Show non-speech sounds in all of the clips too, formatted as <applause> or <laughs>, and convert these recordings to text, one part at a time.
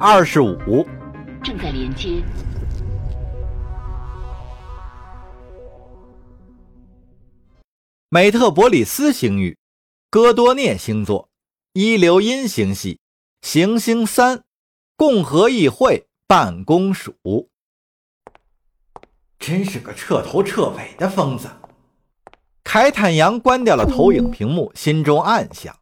二十五。正在连接。美特伯里斯星域，戈多涅星座，一流阴星系，行星三，共和议会办公署。真是个彻头彻尾的疯子！凯坦阳关掉了投影屏幕，心中暗想。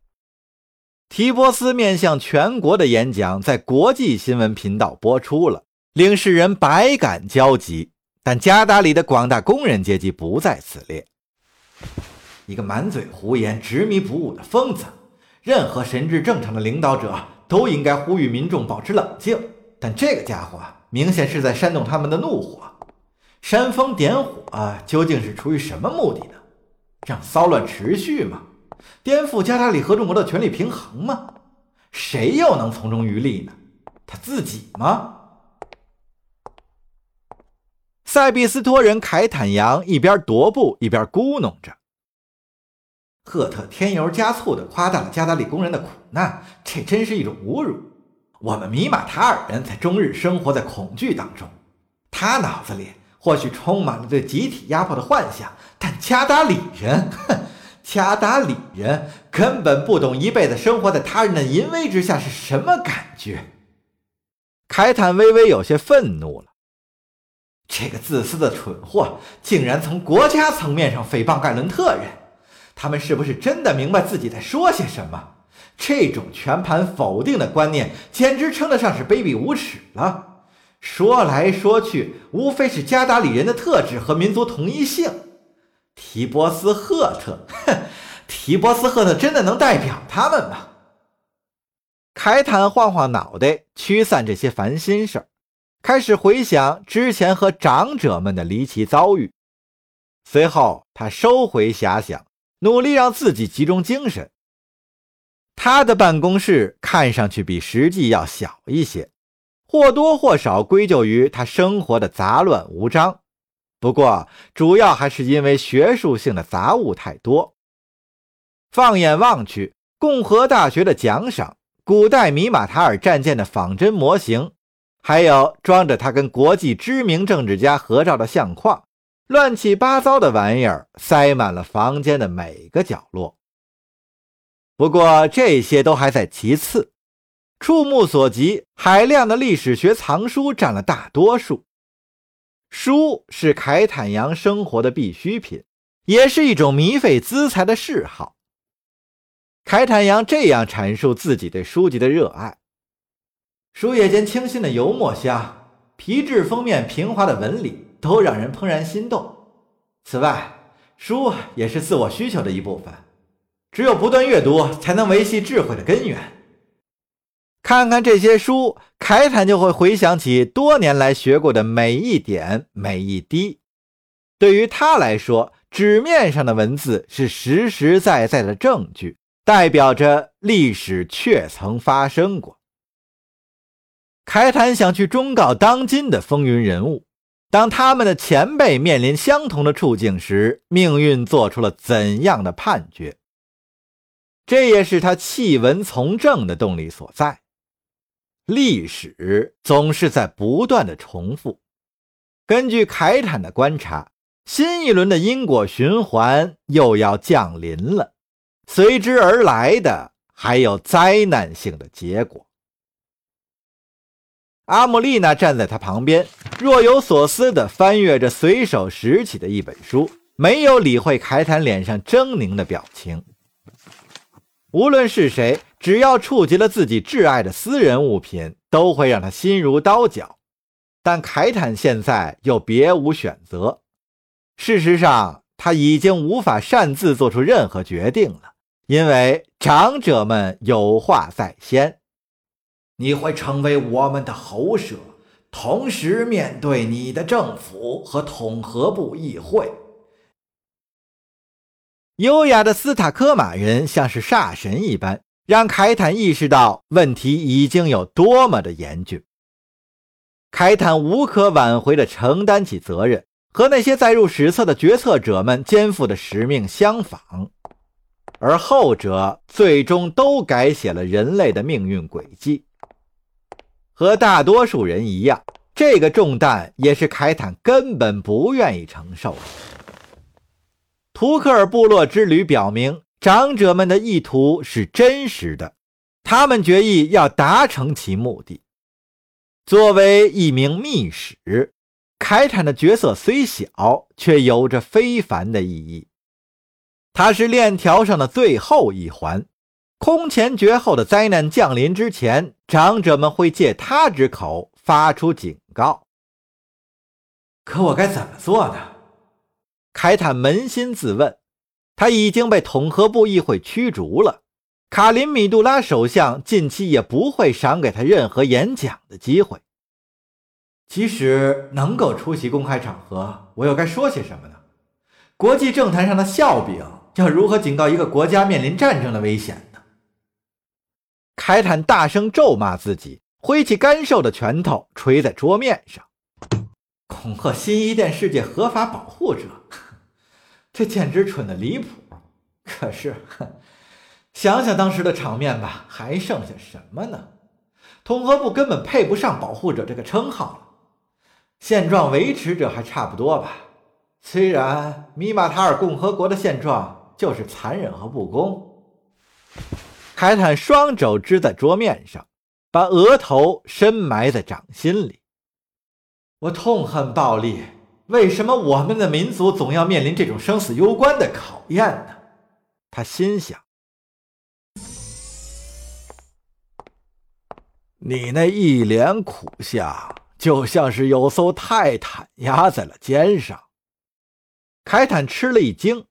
提波斯面向全国的演讲在国际新闻频道播出了，令世人百感交集。但加达里的广大工人阶级不在此列。一个满嘴胡言、执迷不悟的疯子。任何神智正常的领导者都应该呼吁民众保持冷静，但这个家伙明显是在煽动他们的怒火。煽风点火，啊究竟是出于什么目的呢？让骚乱持续吗？颠覆加达里和众国的权力平衡吗？谁又能从中渔利呢？他自己吗？塞比斯托人凯坦扬一边踱步一边咕哝着：“赫特添油加醋地夸大了加达里工人的苦难，这真是一种侮辱。我们米马塔尔人才终日生活在恐惧当中。他脑子里或许充满了对集体压迫的幻想，但加达里人，！”加达里人根本不懂一辈子生活在他人的淫威之下是什么感觉。凯坦微微有些愤怒了，这个自私的蠢货竟然从国家层面上诽谤盖伦特人，他们是不是真的明白自己在说些什么？这种全盘否定的观念简直称得上是卑鄙无耻了。说来说去，无非是加达里人的特质和民族同一性。提波斯赫特，哼，<laughs> 提波斯赫特真的能代表他们吗？凯坦晃晃脑袋，驱散这些烦心事，开始回想之前和长者们的离奇遭遇。随后，他收回遐想，努力让自己集中精神。他的办公室看上去比实际要小一些，或多或少归咎于他生活的杂乱无章。不过，主要还是因为学术性的杂物太多。放眼望去，共和大学的奖赏、古代米马塔尔战舰的仿真模型，还有装着他跟国际知名政治家合照的相框，乱七八糟的玩意儿塞满了房间的每个角落。不过，这些都还在其次，触目所及，海量的历史学藏书占了大多数。书是凯坦阳生活的必需品，也是一种靡费资财的嗜好。凯坦阳这样阐述自己对书籍的热爱：书页间清新的油墨香，皮质封面平滑的纹理，都让人怦然心动。此外，书也是自我需求的一部分，只有不断阅读，才能维系智慧的根源。看看这些书，凯坦就会回想起多年来学过的每一点、每一滴。对于他来说，纸面上的文字是实实在在的证据，代表着历史确曾发生过。凯坦想去忠告当今的风云人物：当他们的前辈面临相同的处境时，命运做出了怎样的判决？这也是他弃文从政的动力所在。历史总是在不断的重复。根据凯坦的观察，新一轮的因果循环又要降临了，随之而来的还有灾难性的结果。阿姆丽娜站在他旁边，若有所思地翻阅着随手拾起的一本书，没有理会凯坦脸上狰狞的表情。无论是谁。只要触及了自己挚爱的私人物品，都会让他心如刀绞。但凯坦现在又别无选择。事实上，他已经无法擅自做出任何决定了，因为长者们有话在先。你会成为我们的喉舌，同时面对你的政府和统合部议会。优雅的斯塔科马人像是煞神一般。让凯坦意识到问题已经有多么的严峻。凯坦无可挽回地承担起责任，和那些载入史册的决策者们肩负的使命相仿，而后者最终都改写了人类的命运轨迹。和大多数人一样，这个重担也是凯坦根本不愿意承受的。图克尔部落之旅表明，长者们的意图是真实的，他们决意要达成其目的。作为一名密使，凯坦的角色虽小，却有着非凡的意义。他是链条上的最后一环，空前绝后的灾难降临之前，长者们会借他之口发出警告。可我该怎么做呢？凯坦扪心自问。他已经被统合部议会驱逐了，卡林米杜拉首相近期也不会赏给他任何演讲的机会。即使能够出席公开场合，我又该说些什么呢？国际政坛上的笑柄。要如何警告一个国家面临战争的危险呢？凯坦大声咒骂自己，挥起干瘦的拳头捶在桌面上，恐吓新伊甸世界合法保护者，这简直蠢的离谱。可是，想想当时的场面吧，还剩下什么呢？统合部根本配不上保护者这个称号了，现状维持者还差不多吧。虽然米马塔尔共和国的现状。就是残忍和不公。凯坦双肘支在桌面上，把额头深埋在掌心里。我痛恨暴力，为什么我们的民族总要面临这种生死攸关的考验呢？他心想。你那一脸苦相，就像是有艘泰坦压在了肩上。凯坦吃了一惊。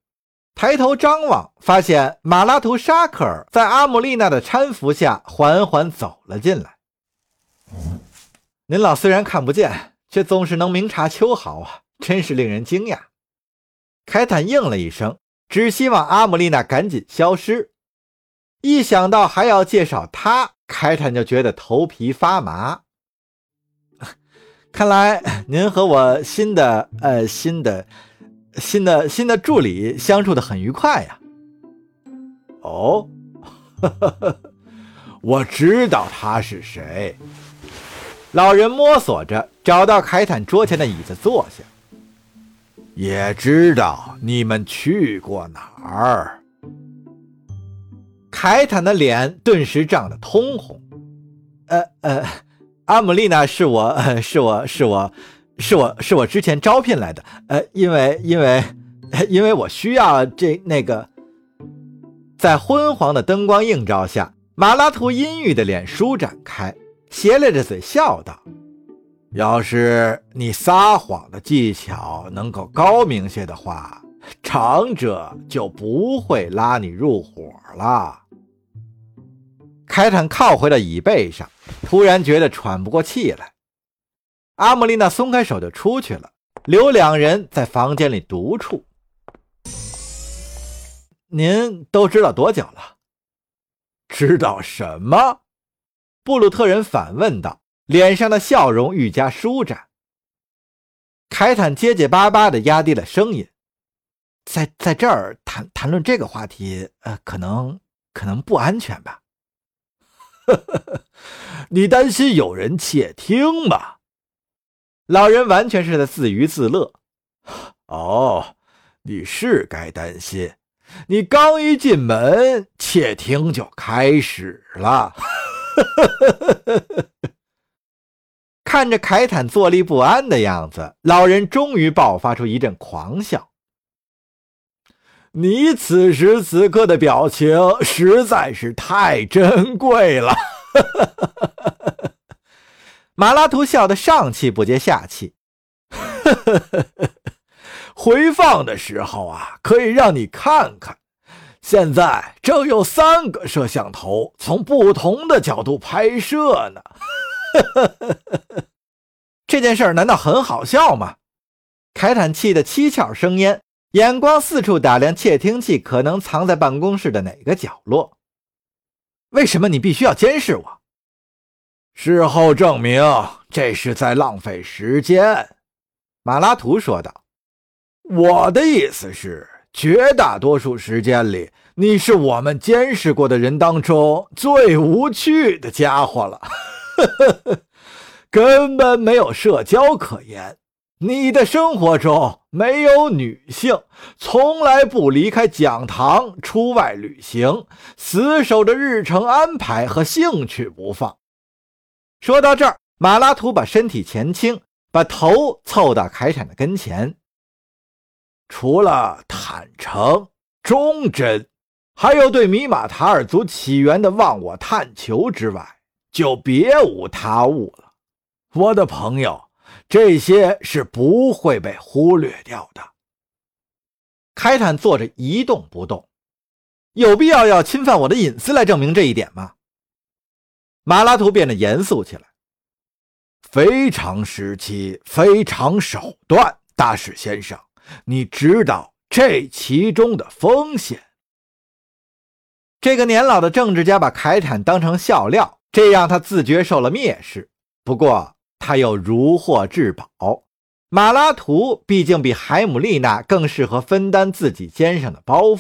抬头张望，发现马拉图沙克尔在阿姆丽娜的搀扶下缓缓走了进来。您老虽然看不见，却总是能明察秋毫啊，真是令人惊讶。凯坦应了一声，只希望阿姆丽娜赶紧消失。一想到还要介绍他，凯坦就觉得头皮发麻。看来您和我新的呃新的。新的新的助理相处的很愉快呀。哦，<laughs> 我知道他是谁。老人摸索着找到凯坦桌前的椅子坐下。也知道你们去过哪儿。凯坦的脸顿时涨得通红。呃呃，阿姆丽娜是我，是 <laughs> 我是我。是我是我之前招聘来的，呃，因为因为 <laughs> 因为我需要这那个，在昏黄的灯光映照下，马拉图阴郁的脸舒展开，斜咧着嘴笑道：“要是你撒谎的技巧能够高明些的话，长者就不会拉你入伙了。”凯坦靠回了椅背上，突然觉得喘不过气来。阿莫丽娜松开手就出去了，留两人在房间里独处。您都知道多久了？知道什么？布鲁特人反问道，脸上的笑容愈加舒展。凯坦结结巴巴地压低了声音：“在在这儿谈谈论这个话题，呃，可能可能不安全吧？” <laughs> 你担心有人窃听吗？老人完全是在自娱自乐。哦，你是该担心。你刚一进门，窃听就开始了。看着凯坦坐立不安的样子，老人终于爆发出一阵狂笑。你此时此刻的表情实在是太珍贵了。<laughs> 马拉图笑得上气不接下气，<laughs> 回放的时候啊，可以让你看看。现在正有三个摄像头从不同的角度拍摄呢。<laughs> 这件事儿难道很好笑吗？凯坦气得七窍生烟，眼光四处打量窃听器可能藏在办公室的哪个角落。为什么你必须要监视我？事后证明，这是在浪费时间。”马拉图说道。“我的意思是，绝大多数时间里，你是我们监视过的人当中最无趣的家伙了。呵呵呵根本没有社交可言。你的生活中没有女性，从来不离开讲堂，出外旅行，死守着日程安排和兴趣不放。说到这儿，马拉图把身体前倾，把头凑到凯产的跟前。除了坦诚、忠贞，还有对米马塔尔族起源的忘我探求之外，就别无他物了，我的朋友。这些是不会被忽略掉的。开坦坐着一动不动，有必要要侵犯我的隐私来证明这一点吗？马拉图变得严肃起来。非常时期，非常手段，大使先生，你知道这其中的风险。这个年老的政治家把凯坦当成笑料，这让他自觉受了蔑视。不过。他又如获至宝，马拉图毕竟比海姆丽娜更适合分担自己肩上的包袱。